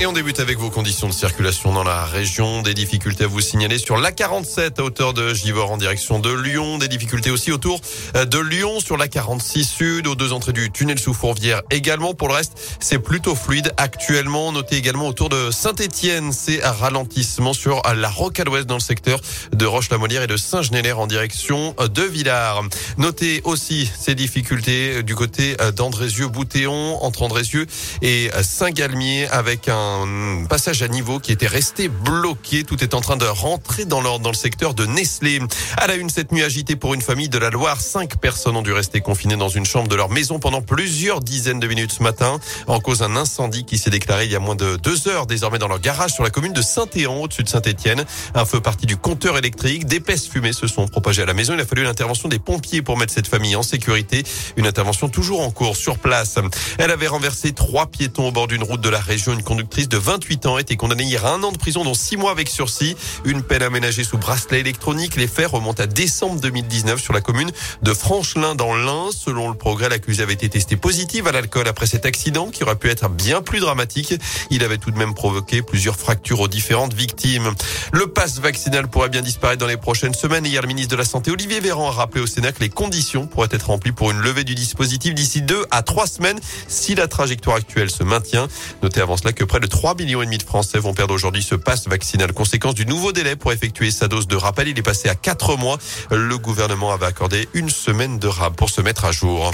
Et on débute avec vos conditions de circulation dans la région. Des difficultés à vous signaler sur l'A47 à hauteur de Givor en direction de Lyon. Des difficultés aussi autour euh, de Lyon sur l'A46 Sud, aux deux entrées du tunnel sous Fourvière également. Pour le reste, c'est plutôt fluide actuellement. Notez également autour de Saint-Etienne, c'est un ralentissement sur la rocade ouest dans le secteur de Roche-la-Molière et de Saint-Genélaire en direction de Villars. Notez aussi ces difficultés du côté d'Andrézieux-Boutéon, entre Andrézieux et Saint-Galmier avec un un passage à niveau qui était resté bloqué. Tout est en train de rentrer dans l'ordre dans le secteur de Nestlé. À la une, cette nuit agitée pour une famille de la Loire. Cinq personnes ont dû rester confinées dans une chambre de leur maison pendant plusieurs dizaines de minutes ce matin. En cause d'un incendie qui s'est déclaré il y a moins de deux heures désormais dans leur garage sur la commune de Saint-Éan au-dessus de Saint-Étienne. Un feu parti du compteur électrique. D'épaisses fumées se sont propagées à la maison. Il a fallu l'intervention des pompiers pour mettre cette famille en sécurité. Une intervention toujours en cours sur place. Elle avait renversé trois piétons au bord d'une route de la région. Une conductrice de 28 ans a été condamnée hier à un an de prison, dont six mois avec sursis. Une peine aménagée sous bracelet électronique. Les faits remontent à décembre 2019 sur la commune de Franchelin dans l'Ain. Selon le progrès, l'accusé avait été testé positif à l'alcool après cet accident qui aurait pu être bien plus dramatique. Il avait tout de même provoqué plusieurs fractures aux différentes victimes. Le pass vaccinal pourrait bien disparaître dans les prochaines semaines. Hier, le ministre de la Santé, Olivier Véran, a rappelé au Sénat que les conditions pourraient être remplies pour une levée du dispositif d'ici deux à trois semaines si la trajectoire actuelle se maintient. Notez avant cela que près de 3 millions et demi de Français vont perdre aujourd'hui ce passe vaccinal. Conséquence du nouveau délai pour effectuer sa dose de rappel, il est passé à 4 mois. Le gouvernement avait accordé une semaine de rab pour se mettre à jour.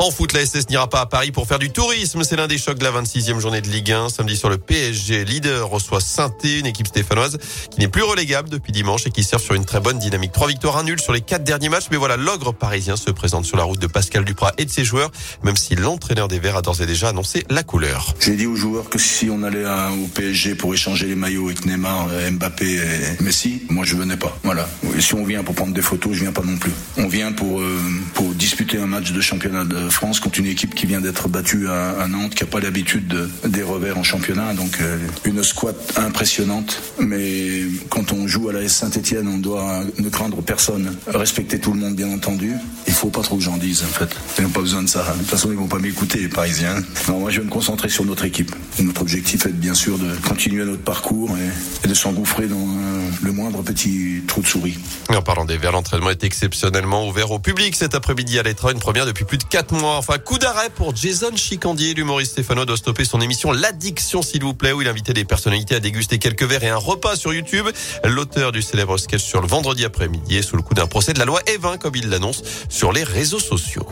En foot, la SS n'ira pas à Paris pour faire du tourisme. C'est l'un des chocs de la 26e journée de Ligue 1. Samedi sur le PSG, leader reçoit saint une équipe stéphanoise qui n'est plus relégable depuis dimanche et qui sert sur une très bonne dynamique. Trois victoires, un nul sur les quatre derniers matchs. Mais voilà, l'ogre parisien se présente sur la route de Pascal Duprat et de ses joueurs, même si l'entraîneur des Verts a d'ores et déjà annoncé la couleur. J'ai dit aux joueurs que si on allait au PSG pour échanger les maillots avec Neymar, euh, Mbappé et Messi, moi je venais pas. Voilà. Et si on vient pour prendre des photos, je viens pas non plus. On vient pour, euh, pour disputer un match de championnat de France contre une équipe qui vient d'être battue à, Nantes, qui n'a pas l'habitude de, des revers en championnat. Donc euh, une squat impressionnante. Mais quand on joue à la Saint-Etienne, on doit ne craindre personne, respecter tout le monde bien entendu. Il faut pas trop que j'en dise en fait. Ils n'ont pas besoin de ça. De toute façon, ils vont pas m'écouter les Parisiens. Moi je vais me concentrer sur notre équipe. Notre objectif est bien sûr de continuer notre parcours et, de s'engouffrer dans euh, le moindre petit trou de souris. en parlant des Verts, l'entraînement est exceptionnellement ouvert au public cet après-midi à l'Etra, une première depuis plus de 4 mois. Enfin, coup d'arrêt pour Jason Chicandier. L'humoriste Stéphano doit stopper son émission L'Addiction, s'il vous plaît, où il invitait des personnalités à déguster quelques verres et un repas sur YouTube. L'auteur du célèbre sketch sur le vendredi après-midi est sous le coup d'un procès de la loi Evin, comme il l'annonce sur les réseaux sociaux.